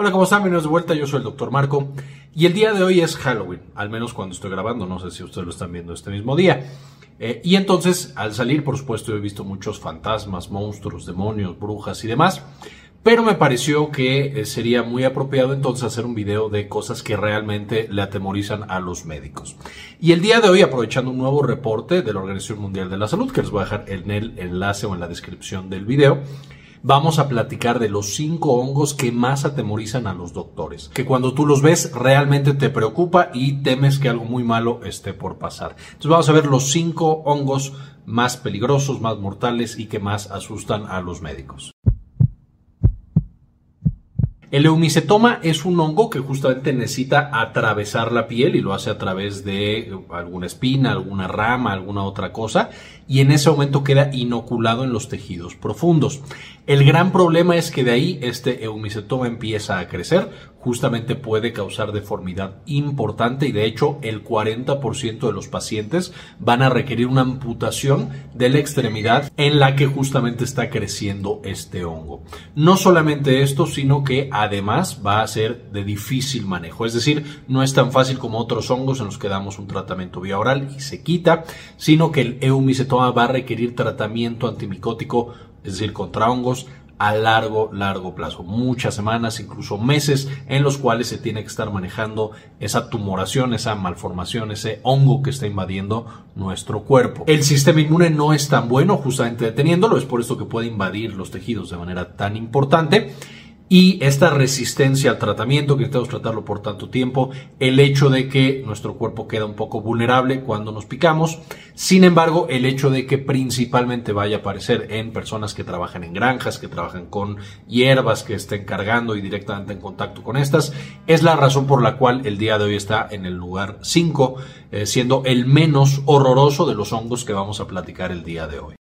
Hola, ¿cómo están? Bienvenidos de vuelta, yo soy el Dr. Marco y el día de hoy es Halloween, al menos cuando estoy grabando, no sé si ustedes lo están viendo este mismo día. Eh, y entonces, al salir, por supuesto, he visto muchos fantasmas, monstruos, demonios, brujas y demás, pero me pareció que eh, sería muy apropiado entonces hacer un video de cosas que realmente le atemorizan a los médicos. Y el día de hoy, aprovechando un nuevo reporte de la Organización Mundial de la Salud, que les voy a dejar en el enlace o en la descripción del video, vamos a platicar de los cinco hongos que más atemorizan a los doctores. Que cuando tú los ves realmente te preocupa y temes que algo muy malo esté por pasar. Entonces vamos a ver los cinco hongos más peligrosos, más mortales y que más asustan a los médicos. El eumicetoma es un hongo que justamente necesita atravesar la piel y lo hace a través de alguna espina, alguna rama, alguna otra cosa y en ese momento queda inoculado en los tejidos profundos. El gran problema es que de ahí este eumicetoma empieza a crecer, justamente puede causar deformidad importante y de hecho el 40% de los pacientes van a requerir una amputación de la extremidad en la que justamente está creciendo este hongo. No solamente esto, sino que además va a ser de difícil manejo, es decir, no es tan fácil como otros hongos en los que damos un tratamiento vía oral y se quita, sino que el eumicetoma va a requerir tratamiento antimicótico, es decir, contra hongos a largo, largo plazo, muchas semanas, incluso meses en los cuales se tiene que estar manejando esa tumoración, esa malformación, ese hongo que está invadiendo nuestro cuerpo. El sistema inmune no es tan bueno justamente deteniéndolo, es por esto que puede invadir los tejidos de manera tan importante y esta resistencia al tratamiento, que necesitamos tratarlo por tanto tiempo, el hecho de que nuestro cuerpo queda un poco vulnerable cuando nos picamos, sin embargo, el hecho de que principalmente vaya a aparecer en personas que trabajan en granjas, que trabajan con hierbas, que estén cargando y directamente en contacto con estas, es la razón por la cual el día de hoy está en el lugar 5, eh, siendo el menos horroroso de los hongos que vamos a platicar el día de hoy.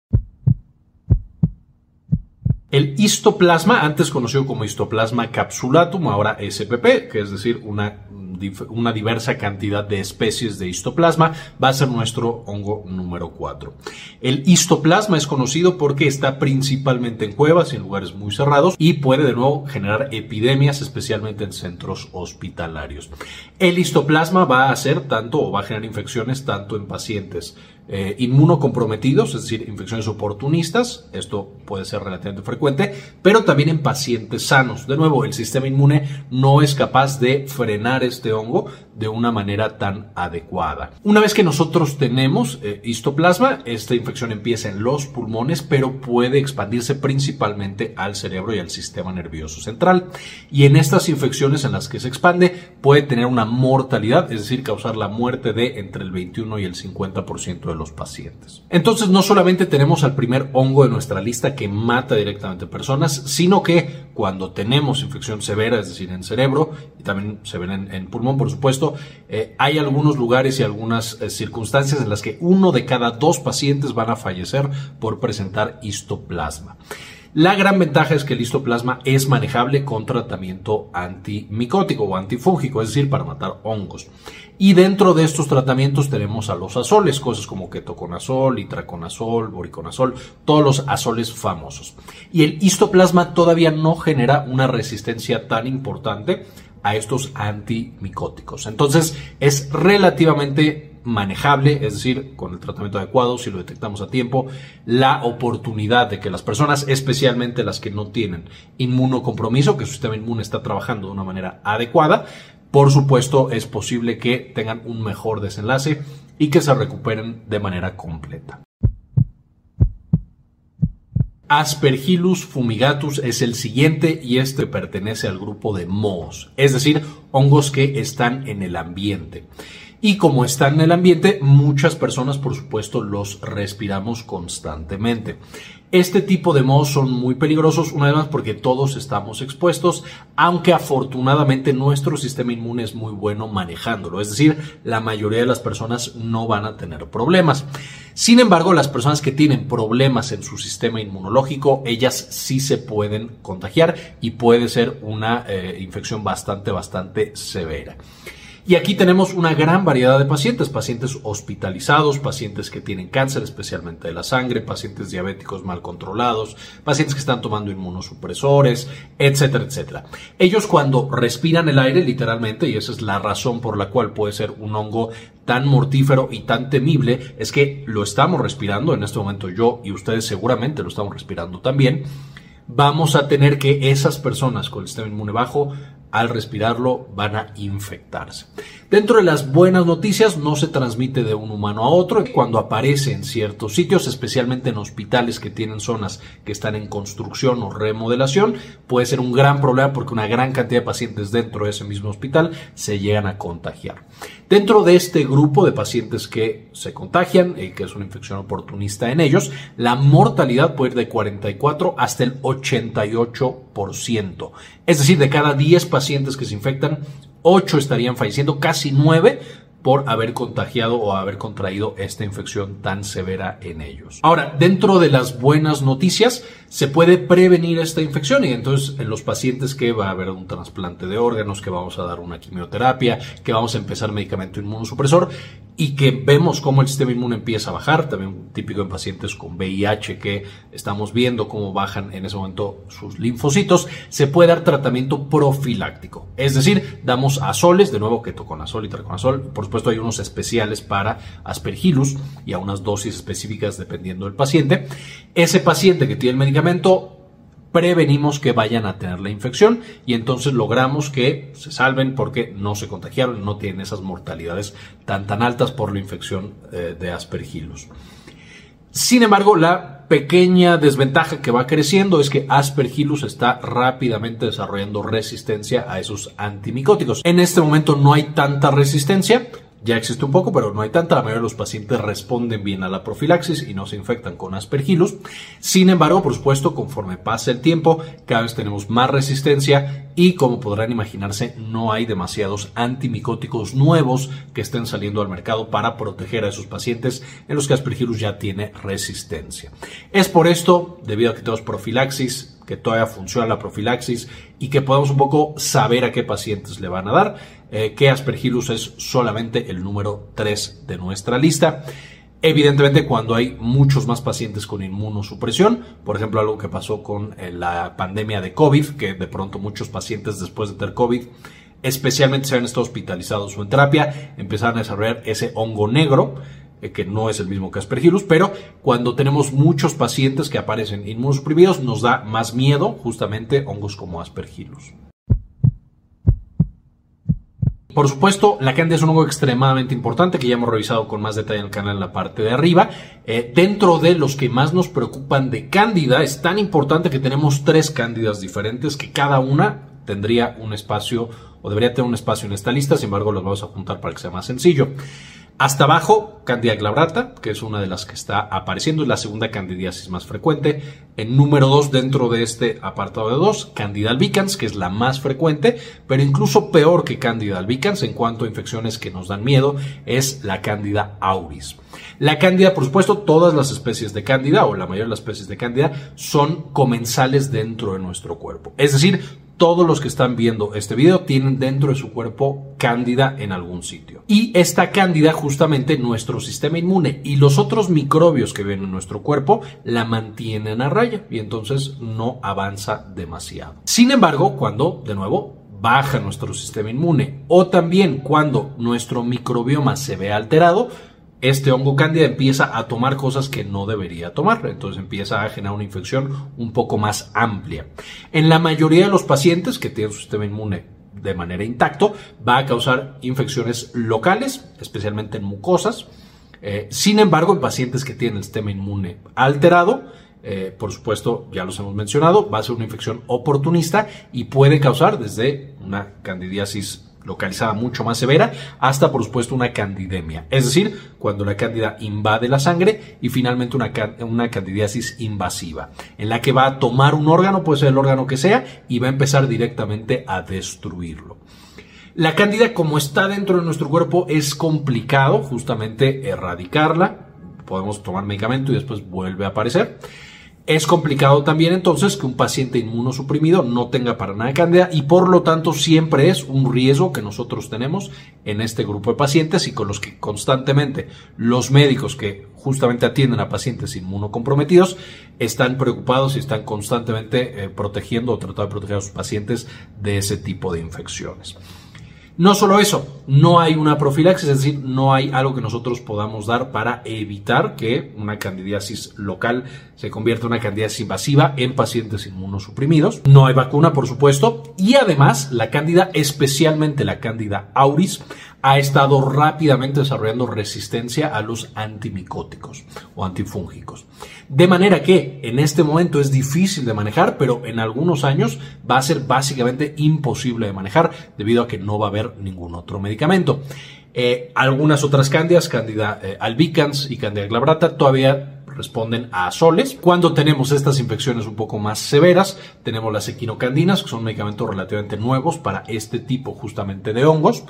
El histoplasma, antes conocido como histoplasma capsulatum, ahora SPP, que es decir, una, una diversa cantidad de especies de histoplasma, va a ser nuestro hongo número 4. El histoplasma es conocido porque está principalmente en cuevas y en lugares muy cerrados y puede de nuevo generar epidemias, especialmente en centros hospitalarios. El histoplasma va a hacer tanto o va a generar infecciones tanto en pacientes eh, inmunocomprometidos, es decir, infecciones oportunistas, esto puede ser relativamente frecuente, pero también en pacientes sanos. De nuevo, el sistema inmune no es capaz de frenar este hongo de una manera tan adecuada. Una vez que nosotros tenemos eh, histoplasma, esta infección empieza en los pulmones, pero puede expandirse principalmente al cerebro y al sistema nervioso central. Y en estas infecciones en las que se expande, puede tener una mortalidad, es decir, causar la muerte de entre el 21 y el 50% de los pacientes. Entonces no solamente tenemos al primer hongo de nuestra lista que mata directamente personas, sino que cuando tenemos infección severa, es decir, en cerebro y también se ven en, pulmón, por supuesto, eh, hay algunos lugares y algunas eh, circunstancias en las que uno de cada dos pacientes van a fallecer por presentar histoplasma. La gran ventaja es que el histoplasma es manejable con tratamiento antimicótico o antifúngico, es decir, para matar hongos. Y dentro de estos tratamientos tenemos a los azoles, cosas como ketoconazol, itraconazol, boriconazol, todos los azoles famosos. Y el histoplasma todavía no genera una resistencia tan importante a estos antimicóticos. Entonces es relativamente manejable, es decir, con el tratamiento adecuado, si lo detectamos a tiempo, la oportunidad de que las personas, especialmente las que no tienen inmunocompromiso, que su sistema inmune está trabajando de una manera adecuada, por supuesto es posible que tengan un mejor desenlace y que se recuperen de manera completa. Aspergillus fumigatus es el siguiente y este pertenece al grupo de mohos, es decir, hongos que están en el ambiente. Y como están en el ambiente, muchas personas, por supuesto, los respiramos constantemente. Este tipo de mohos son muy peligrosos, una vez más porque todos estamos expuestos, aunque afortunadamente nuestro sistema inmune es muy bueno manejándolo, es decir, la mayoría de las personas no van a tener problemas. Sin embargo, las personas que tienen problemas en su sistema inmunológico, ellas sí se pueden contagiar y puede ser una eh, infección bastante, bastante severa. Y aquí tenemos una gran variedad de pacientes, pacientes hospitalizados, pacientes que tienen cáncer, especialmente de la sangre, pacientes diabéticos mal controlados, pacientes que están tomando inmunosupresores, etcétera, etcétera. Ellos cuando respiran el aire, literalmente, y esa es la razón por la cual puede ser un hongo tan mortífero y tan temible, es que lo estamos respirando, en este momento yo y ustedes seguramente lo estamos respirando también, vamos a tener que esas personas con el sistema inmune bajo al respirarlo van a infectarse. Dentro de las buenas noticias no se transmite de un humano a otro. Cuando aparece en ciertos sitios, especialmente en hospitales que tienen zonas que están en construcción o remodelación, puede ser un gran problema porque una gran cantidad de pacientes dentro de ese mismo hospital se llegan a contagiar. Dentro de este grupo de pacientes que se contagian, y que es una infección oportunista en ellos, la mortalidad puede ir de 44 hasta el 88%. Es decir, de cada 10 pacientes que se infectan, 8 estarían falleciendo, casi 9 por haber contagiado o haber contraído esta infección tan severa en ellos. Ahora, dentro de las buenas noticias, se puede prevenir esta infección y entonces en los pacientes que va a haber un trasplante de órganos, que vamos a dar una quimioterapia, que vamos a empezar medicamento inmunosupresor y que vemos cómo el sistema inmune empieza a bajar, también típico en pacientes con VIH que estamos viendo cómo bajan en ese momento sus linfocitos, se puede dar tratamiento profiláctico. Es decir, damos azoles, de nuevo ketoconazol y traconazol, por supuesto hay unos especiales para aspergillus y a unas dosis específicas dependiendo del paciente. Ese paciente que tiene el medicamento prevenimos que vayan a tener la infección y entonces logramos que se salven porque no se contagiaron, no tienen esas mortalidades tan tan altas por la infección eh, de aspergillus. Sin embargo, la pequeña desventaja que va creciendo es que Aspergillus está rápidamente desarrollando resistencia a esos antimicóticos. En este momento no hay tanta resistencia, ya existe un poco, pero no hay tanta. La mayoría de los pacientes responden bien a la profilaxis y no se infectan con aspergillus. Sin embargo, por supuesto, conforme pasa el tiempo, cada vez tenemos más resistencia y, como podrán imaginarse, no hay demasiados antimicóticos nuevos que estén saliendo al mercado para proteger a esos pacientes en los que aspergillus ya tiene resistencia. Es por esto, debido a que tenemos profilaxis, que todavía funciona la profilaxis y que podamos un poco saber a qué pacientes le van a dar, eh, que Aspergillus es solamente el número 3 de nuestra lista. Evidentemente, cuando hay muchos más pacientes con inmunosupresión, por ejemplo, algo que pasó con eh, la pandemia de COVID, que de pronto muchos pacientes después de tener COVID, especialmente si han estado hospitalizados o en terapia, empezaron a desarrollar ese hongo negro, que no es el mismo que Aspergillus, pero cuando tenemos muchos pacientes que aparecen inmunosuprimidos, nos da más miedo justamente hongos como Aspergillus. Por supuesto, la cándida es un hongo extremadamente importante que ya hemos revisado con más detalle en el canal en la parte de arriba. Eh, dentro de los que más nos preocupan de cándida, es tan importante que tenemos tres cándidas diferentes que cada una tendría un espacio o debería tener un espacio en esta lista, sin embargo los vamos a juntar para que sea más sencillo. Hasta abajo, Candida glabrata, que es una de las que está apareciendo, es la segunda candidiasis más frecuente. En número 2 dentro de este apartado de 2, Candida albicans, que es la más frecuente, pero incluso peor que Candida albicans en cuanto a infecciones que nos dan miedo, es la Candida auris. La cándida, por supuesto, todas las especies de cándida o la mayoría de las especies de cándida son comensales dentro de nuestro cuerpo. Es decir, todos los que están viendo este video tienen dentro de su cuerpo cándida en algún sitio. Y esta cándida justamente nuestro sistema inmune y los otros microbios que ven en nuestro cuerpo la mantienen a raya y entonces no avanza demasiado. Sin embargo, cuando, de nuevo, baja nuestro sistema inmune o también cuando nuestro microbioma se ve alterado, este hongo cándida empieza a tomar cosas que no debería tomar, entonces empieza a generar una infección un poco más amplia. En la mayoría de los pacientes que tienen su sistema inmune de manera intacto, va a causar infecciones locales, especialmente en mucosas. Eh, sin embargo, en pacientes que tienen el sistema inmune alterado, eh, por supuesto, ya los hemos mencionado, va a ser una infección oportunista y puede causar desde una candidiasis localizada mucho más severa, hasta por supuesto una candidemia, es decir, cuando la cándida invade la sangre y finalmente una, una candidiasis invasiva, en la que va a tomar un órgano, puede ser el órgano que sea, y va a empezar directamente a destruirlo. La cándida, como está dentro de nuestro cuerpo, es complicado justamente erradicarla. Podemos tomar medicamento y después vuelve a aparecer. Es complicado también entonces que un paciente inmunosuprimido no tenga para nada cándida y por lo tanto siempre es un riesgo que nosotros tenemos en este grupo de pacientes y con los que constantemente los médicos que justamente atienden a pacientes inmunocomprometidos están preocupados y están constantemente eh, protegiendo o tratando de proteger a sus pacientes de ese tipo de infecciones. No solo eso, no hay una profilaxis, es decir, no hay algo que nosotros podamos dar para evitar que una candidiasis local se convierta en una candidiasis invasiva en pacientes inmunosuprimidos. No hay vacuna, por supuesto, y además la cándida, especialmente la cándida auris, ha estado rápidamente desarrollando resistencia a los antimicóticos o antifúngicos. De manera que en este momento es difícil de manejar, pero en algunos años va a ser básicamente imposible de manejar debido a que no va a haber ningún otro medicamento. Eh, algunas otras cándidas, cándida eh, albicans y cándida glabrata, todavía responden a soles. Cuando tenemos estas infecciones un poco más severas, tenemos las equinocandinas, que son medicamentos relativamente nuevos para este tipo justamente de hongos.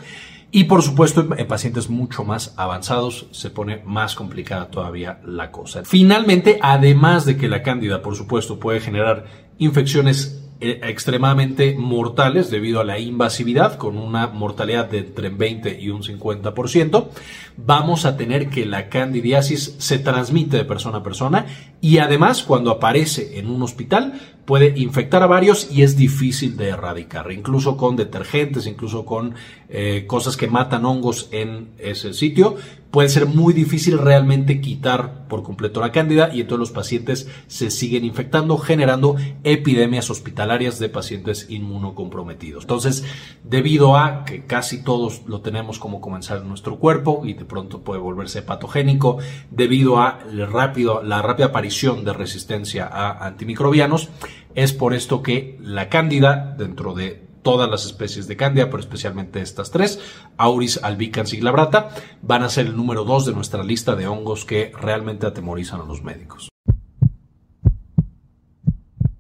Y por supuesto, en pacientes mucho más avanzados se pone más complicada todavía la cosa. Finalmente, además de que la cándida, por supuesto, puede generar infecciones eh, extremadamente mortales debido a la invasividad, con una mortalidad de entre 20 y un 50%, vamos a tener que la candidiasis se transmite de persona a persona y además cuando aparece en un hospital puede infectar a varios y es difícil de erradicar, incluso con detergentes, incluso con eh, cosas que matan hongos en ese sitio. Puede ser muy difícil realmente quitar por completo la cándida y entonces los pacientes se siguen infectando, generando epidemias hospitalarias de pacientes inmunocomprometidos. Entonces, debido a que casi todos lo tenemos como comenzar en nuestro cuerpo y de pronto puede volverse patogénico, debido a rápido, la rápida aparición de resistencia a antimicrobianos, es por esto que la cándida, dentro de todas las especies de cándida, pero especialmente estas tres, Auris, albicans y glabrata, van a ser el número dos de nuestra lista de hongos que realmente atemorizan a los médicos.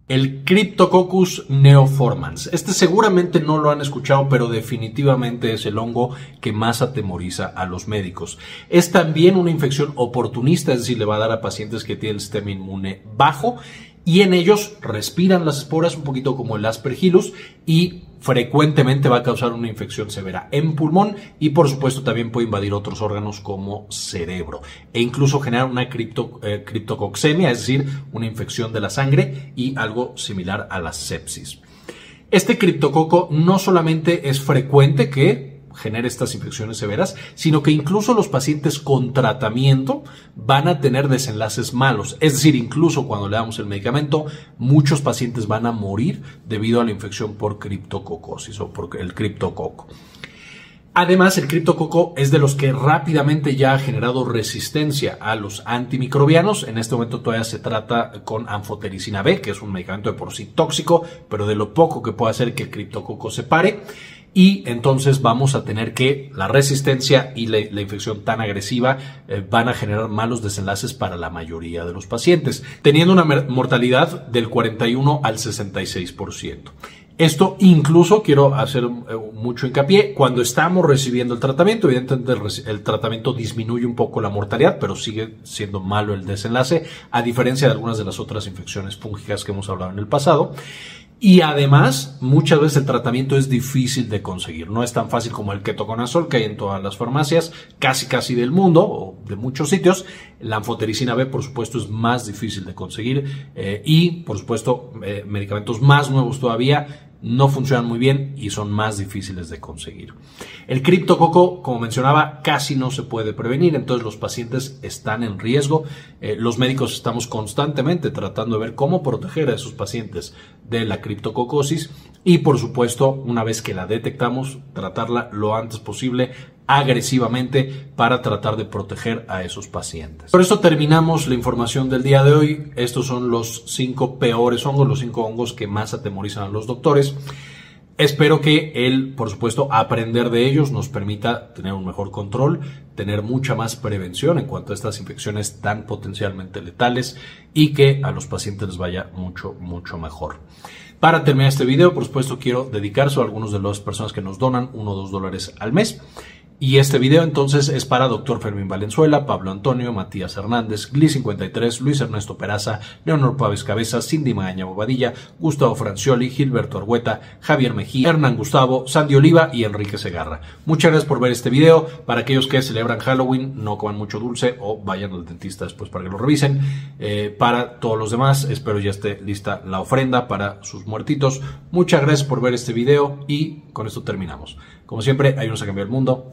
El Cryptococcus neoformans. Este seguramente no lo han escuchado, pero definitivamente es el hongo que más atemoriza a los médicos. Es también una infección oportunista, es decir, le va a dar a pacientes que tienen sistema inmune bajo y en ellos respiran las esporas un poquito como el Aspergillus y frecuentemente va a causar una infección severa en pulmón y por supuesto también puede invadir otros órganos como cerebro e incluso generar una cripto, eh, es decir, una infección de la sangre y algo similar a la sepsis. Este criptococo no solamente es frecuente que genera estas infecciones severas, sino que incluso los pacientes con tratamiento van a tener desenlaces malos. Es decir, incluso cuando le damos el medicamento, muchos pacientes van a morir debido a la infección por criptococosis o por el criptococo. Además, el criptococo es de los que rápidamente ya ha generado resistencia a los antimicrobianos. En este momento todavía se trata con anfotericina B, que es un medicamento de por sí tóxico, pero de lo poco que puede hacer que el criptococo se pare y entonces vamos a tener que la resistencia y la, infección tan agresiva eh, van a generar malos desenlaces para la mayoría de los pacientes, teniendo una mortalidad del 41 al 66%. Esto incluso quiero hacer eh, mucho hincapié cuando estamos recibiendo el tratamiento. Evidentemente el, tratamiento disminuye un poco la mortalidad, pero sigue siendo malo el desenlace, a diferencia de algunas de las otras infecciones fúngicas que hemos hablado en el pasado. Y además, muchas veces el tratamiento es difícil de conseguir. No es tan fácil como el ketoconazol que hay en todas las farmacias, casi casi del mundo o de muchos sitios. La anfotericina B, por supuesto, es más difícil de conseguir. Eh, y, por supuesto, eh, medicamentos más nuevos todavía no funcionan muy bien y son más difíciles de conseguir. El criptococo, como mencionaba, casi no se puede prevenir, entonces los pacientes están en riesgo. Eh, los médicos estamos constantemente tratando de ver cómo proteger a esos pacientes de la criptococosis y, por supuesto, una vez que la detectamos, tratarla lo antes posible agresivamente para tratar de proteger a esos pacientes. Por eso terminamos la información del día de hoy. Estos son los cinco peores hongos, los cinco hongos que más atemorizan a los doctores. Espero que el, por supuesto, aprender de ellos nos permita tener un mejor control, tener mucha más prevención en cuanto a estas infecciones tan potencialmente letales y que a los pacientes les vaya mucho, mucho mejor. Para terminar este video, por supuesto, quiero dedicarse a algunos de las personas que nos donan uno o dos dólares al mes. Y este video entonces es para Dr. Fermín Valenzuela, Pablo Antonio, Matías Hernández, Gli53, Luis Ernesto Peraza, Leonor Pávez Cabeza, Cindy Magaña Bobadilla, Gustavo Francioli, Gilberto Argueta, Javier Mejía, Hernán Gustavo, Sandy Oliva y Enrique Segarra. Muchas gracias por ver este video. Para aquellos que celebran Halloween, no coman mucho dulce o vayan al dentista después para que lo revisen. Eh, para todos los demás, espero ya esté lista la ofrenda para sus muertitos. Muchas gracias por ver este video y con esto terminamos. Como siempre, hay unos a cambiar el mundo